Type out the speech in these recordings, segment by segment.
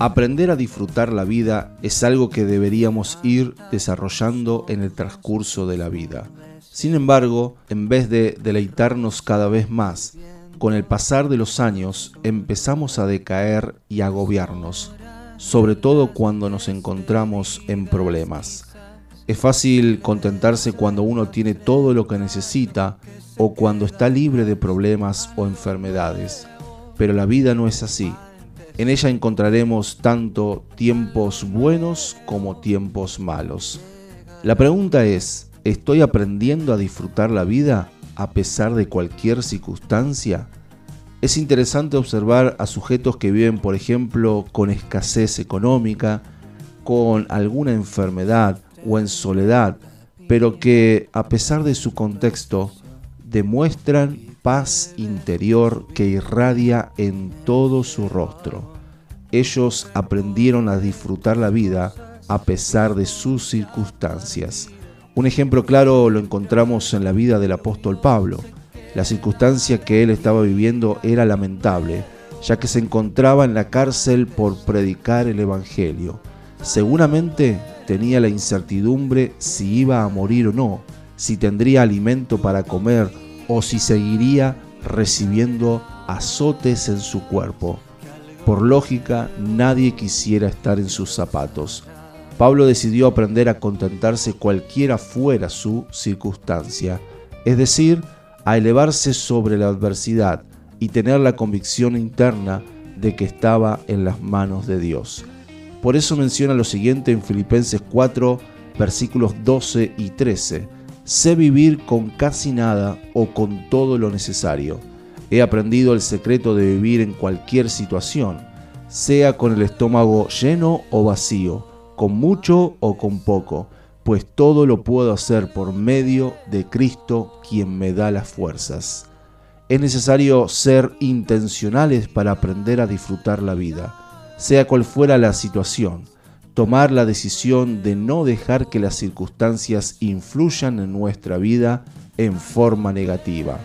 Aprender a disfrutar la vida es algo que deberíamos ir desarrollando en el transcurso de la vida. Sin embargo, en vez de deleitarnos cada vez más, con el pasar de los años empezamos a decaer y agobiarnos, sobre todo cuando nos encontramos en problemas. Es fácil contentarse cuando uno tiene todo lo que necesita o cuando está libre de problemas o enfermedades, pero la vida no es así. En ella encontraremos tanto tiempos buenos como tiempos malos. La pregunta es, ¿estoy aprendiendo a disfrutar la vida a pesar de cualquier circunstancia? Es interesante observar a sujetos que viven, por ejemplo, con escasez económica, con alguna enfermedad o en soledad, pero que a pesar de su contexto demuestran paz interior que irradia en todo su rostro. Ellos aprendieron a disfrutar la vida a pesar de sus circunstancias. Un ejemplo claro lo encontramos en la vida del apóstol Pablo. La circunstancia que él estaba viviendo era lamentable, ya que se encontraba en la cárcel por predicar el Evangelio. Seguramente tenía la incertidumbre si iba a morir o no, si tendría alimento para comer o si seguiría recibiendo azotes en su cuerpo. Por lógica, nadie quisiera estar en sus zapatos. Pablo decidió aprender a contentarse cualquiera fuera su circunstancia, es decir, a elevarse sobre la adversidad y tener la convicción interna de que estaba en las manos de Dios. Por eso menciona lo siguiente en Filipenses 4, versículos 12 y 13. Sé vivir con casi nada o con todo lo necesario He aprendido el secreto de vivir en cualquier situación, sea con el estómago lleno o vacío, con mucho o con poco, pues todo lo puedo hacer por medio de Cristo quien me da las fuerzas. Es necesario ser intencionales para aprender a disfrutar la vida, sea cual fuera la situación, tomar la decisión de no dejar que las circunstancias influyan en nuestra vida en forma negativa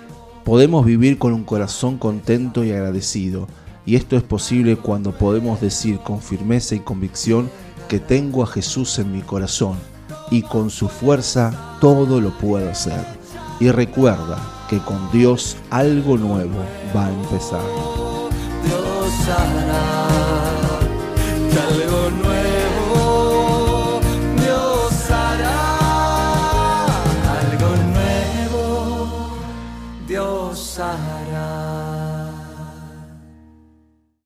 podemos vivir con un corazón contento y agradecido, y esto es posible cuando podemos decir con firmeza y convicción que tengo a Jesús en mi corazón y con su fuerza todo lo puedo hacer. Y recuerda que con Dios algo nuevo va a empezar. Dios hará